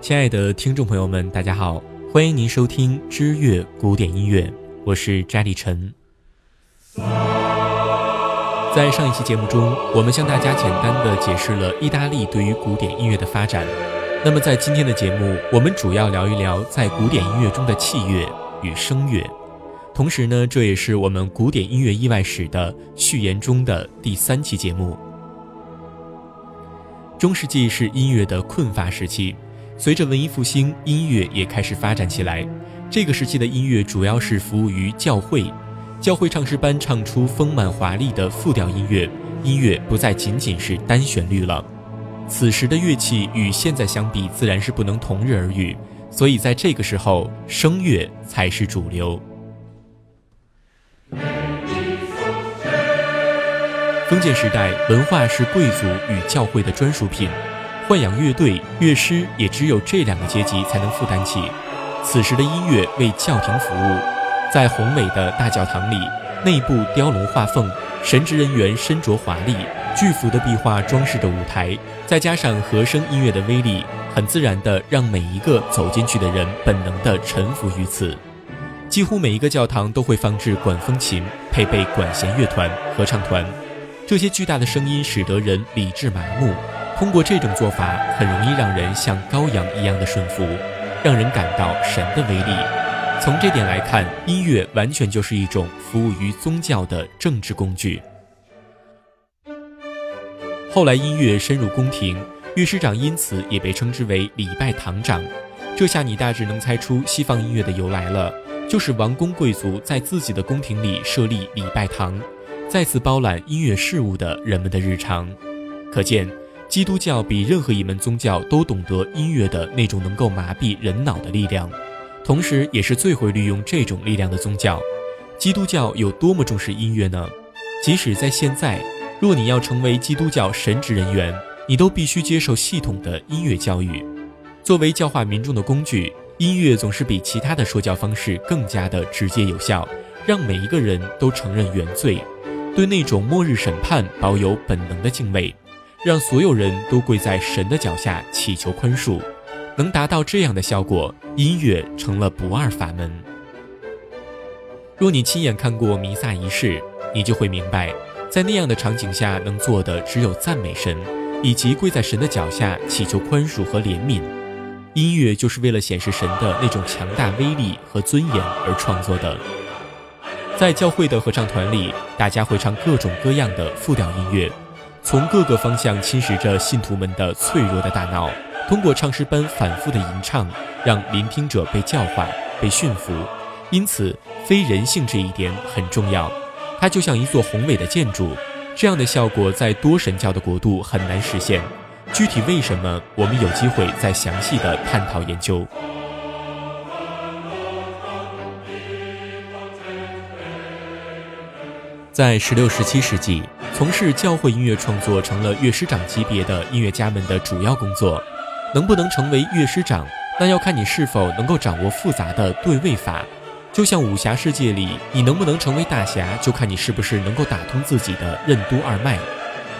亲爱的听众朋友们，大家好，欢迎您收听知乐古典音乐，我是扎里晨。在上一期节目中，我们向大家简单的解释了意大利对于古典音乐的发展。那么在今天的节目，我们主要聊一聊在古典音乐中的器乐与声乐。同时呢，这也是我们古典音乐意外史的序言中的第三期节目。中世纪是音乐的困乏时期，随着文艺复兴，音乐也开始发展起来。这个时期的音乐主要是服务于教会，教会唱诗班唱出丰满华丽的复调音乐，音乐不再仅仅是单旋律了。此时的乐器与现在相比，自然是不能同日而语，所以在这个时候，声乐才是主流。封建时代，文化是贵族与教会的专属品，豢养乐队、乐师也只有这两个阶级才能负担起。此时的音乐为教廷服务，在宏伟的大教堂里，内部雕龙画凤，神职人员身着华丽，巨幅的壁画装饰着舞台，再加上和声音乐的威力，很自然地让每一个走进去的人本能地臣服于此。几乎每一个教堂都会放置管风琴，配备管弦乐团、合唱团。这些巨大的声音使得人理智麻木，通过这种做法，很容易让人像羔羊一样的顺服，让人感到神的威力。从这点来看，音乐完全就是一种服务于宗教的政治工具。后来，音乐深入宫廷，乐师长因此也被称之为礼拜堂长。这下你大致能猜出西方音乐的由来了，就是王公贵族在自己的宫廷里设立礼拜堂。再次包揽音乐事务的人们的日常，可见基督教比任何一门宗教都懂得音乐的那种能够麻痹人脑的力量，同时也是最会利用这种力量的宗教。基督教有多么重视音乐呢？即使在现在，若你要成为基督教神职人员，你都必须接受系统的音乐教育。作为教化民众的工具，音乐总是比其他的说教方式更加的直接有效，让每一个人都承认原罪。对那种末日审判保有本能的敬畏，让所有人都跪在神的脚下祈求宽恕，能达到这样的效果，音乐成了不二法门。若你亲眼看过弥撒仪式，你就会明白，在那样的场景下，能做的只有赞美神，以及跪在神的脚下祈求宽恕和怜悯。音乐就是为了显示神的那种强大威力和尊严而创作的。在教会的合唱团里，大家会唱各种各样的复调音乐，从各个方向侵蚀着信徒们的脆弱的大脑。通过唱诗般反复的吟唱，让聆听者被教化、被驯服。因此，非人性这一点很重要。它就像一座宏伟的建筑，这样的效果在多神教的国度很难实现。具体为什么，我们有机会再详细的探讨研究。在十六、十七世纪，从事教会音乐创作成了乐师长级别的音乐家们的主要工作。能不能成为乐师长，那要看你是否能够掌握复杂的对位法。就像武侠世界里，你能不能成为大侠，就看你是不是能够打通自己的任督二脉。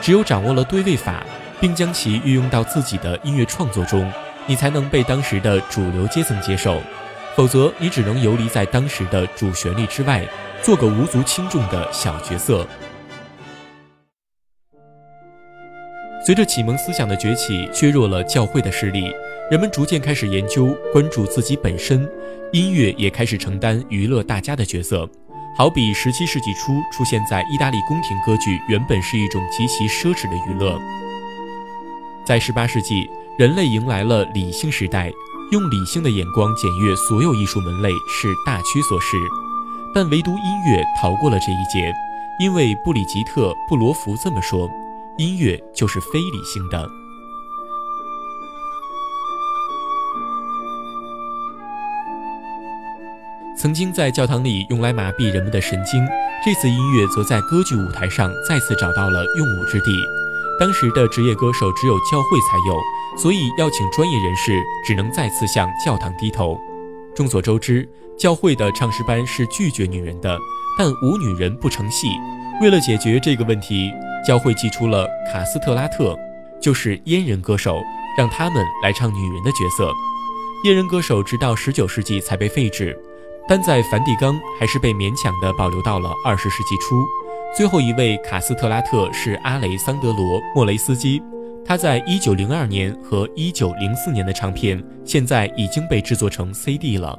只有掌握了对位法，并将其运用到自己的音乐创作中，你才能被当时的主流阶层接受。否则，你只能游离在当时的主旋律之外。做个无足轻重的小角色。随着启蒙思想的崛起，削弱了教会的势力，人们逐渐开始研究、关注自己本身，音乐也开始承担娱乐大家的角色。好比十七世纪初出现在意大利宫廷歌剧，原本是一种极其奢侈的娱乐。在十八世纪，人类迎来了理性时代，用理性的眼光检阅所有艺术门类是大趋所势。但唯独音乐逃过了这一劫，因为布里吉特·布罗福这么说：“音乐就是非理性的。”曾经在教堂里用来麻痹人们的神经，这次音乐则在歌剧舞台上再次找到了用武之地。当时的职业歌手只有教会才有，所以要请专业人士只能再次向教堂低头。众所周知。教会的唱诗班是拒绝女人的，但无女人不成戏。为了解决这个问题，教会寄出了卡斯特拉特，就是阉人歌手，让他们来唱女人的角色。阉人歌手直到十九世纪才被废止，但在梵蒂冈还是被勉强的保留到了二十世纪初。最后一位卡斯特拉特是阿雷桑德罗·莫雷斯基，他在一九零二年和一九零四年的唱片现在已经被制作成 CD 了。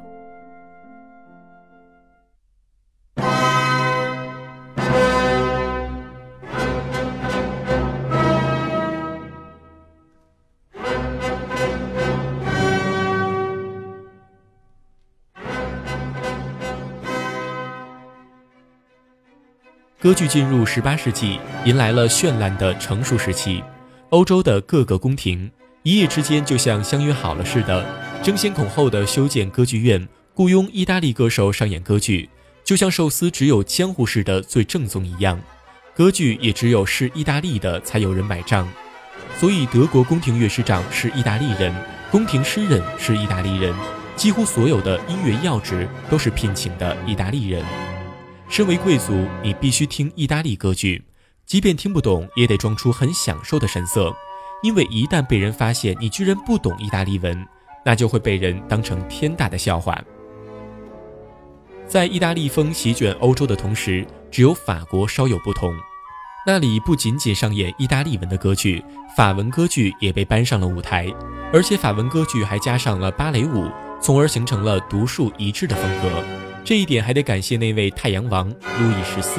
歌剧进入十八世纪，迎来了绚烂的成熟时期。欧洲的各个宫廷一夜之间就像相约好了似的，争先恐后的修建歌剧院，雇佣意大利歌手上演歌剧，就像寿司只有江湖式的最正宗一样，歌剧也只有是意大利的才有人买账。所以，德国宫廷乐师长是意大利人，宫廷诗人是意大利人，几乎所有的音乐要职都是聘请的意大利人。身为贵族，你必须听意大利歌剧，即便听不懂，也得装出很享受的神色，因为一旦被人发现你居然不懂意大利文，那就会被人当成天大的笑话。在意大利风席卷欧洲的同时，只有法国稍有不同，那里不仅仅上演意大利文的歌剧，法文歌剧也被搬上了舞台，而且法文歌剧还加上了芭蕾舞，从而形成了独树一帜的风格。这一点还得感谢那位太阳王路易十四。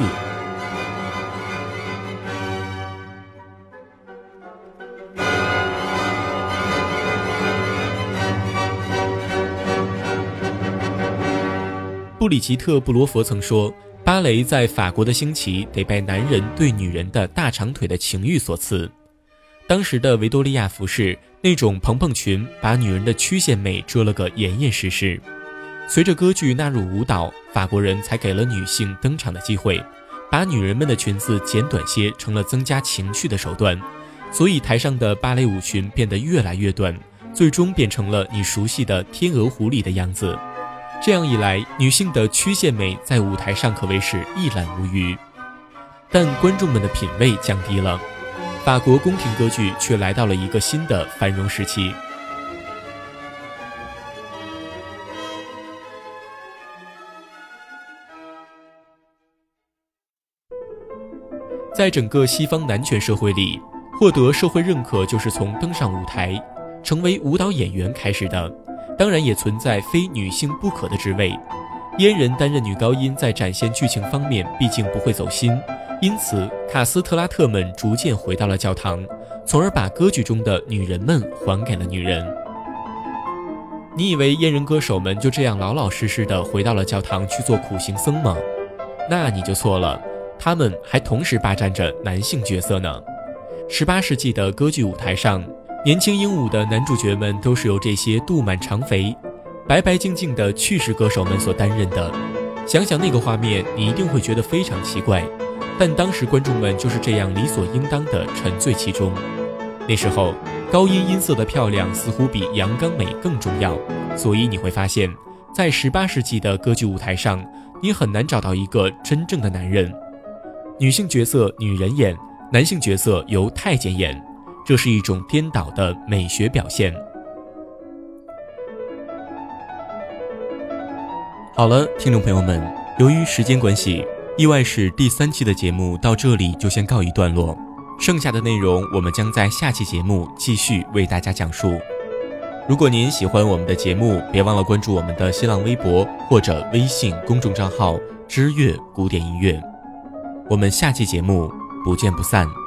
布里吉特·布罗佛曾说：“芭蕾在法国的兴起，得拜男人对女人的大长腿的情欲所赐。当时的维多利亚服饰，那种蓬蓬裙，把女人的曲线美遮了个严严实实。”随着歌剧纳入舞蹈，法国人才给了女性登场的机会，把女人们的裙子剪短些，成了增加情趣的手段。所以台上的芭蕾舞裙变得越来越短，最终变成了你熟悉的天鹅湖里的样子。这样一来，女性的曲线美在舞台上可谓是一览无余。但观众们的品味降低了，法国宫廷歌剧却来到了一个新的繁荣时期。在整个西方男权社会里，获得社会认可就是从登上舞台，成为舞蹈演员开始的。当然，也存在非女性不可的职位。阉人担任女高音，在展现剧情方面毕竟不会走心，因此卡斯特拉特们逐渐回到了教堂，从而把歌剧中的女人们还给了女人。你以为阉人歌手们就这样老老实实的回到了教堂去做苦行僧吗？那你就错了。他们还同时霸占着男性角色呢。十八世纪的歌剧舞台上，年轻英武的男主角们都是由这些肚满肠肥、白白净净的趣事歌手们所担任的。想想那个画面，你一定会觉得非常奇怪，但当时观众们就是这样理所应当的沉醉其中。那时候，高音音色的漂亮似乎比阳刚美更重要，所以你会发现，在十八世纪的歌剧舞台上，你很难找到一个真正的男人。女性角色女人演，男性角色由太监演，这是一种颠倒的美学表现。好了，听众朋友们，由于时间关系，意外是第三期的节目到这里就先告一段落，剩下的内容我们将在下期节目继续为大家讲述。如果您喜欢我们的节目，别忘了关注我们的新浪微博或者微信公众账号“知乐古典音乐”。我们下期节目不见不散。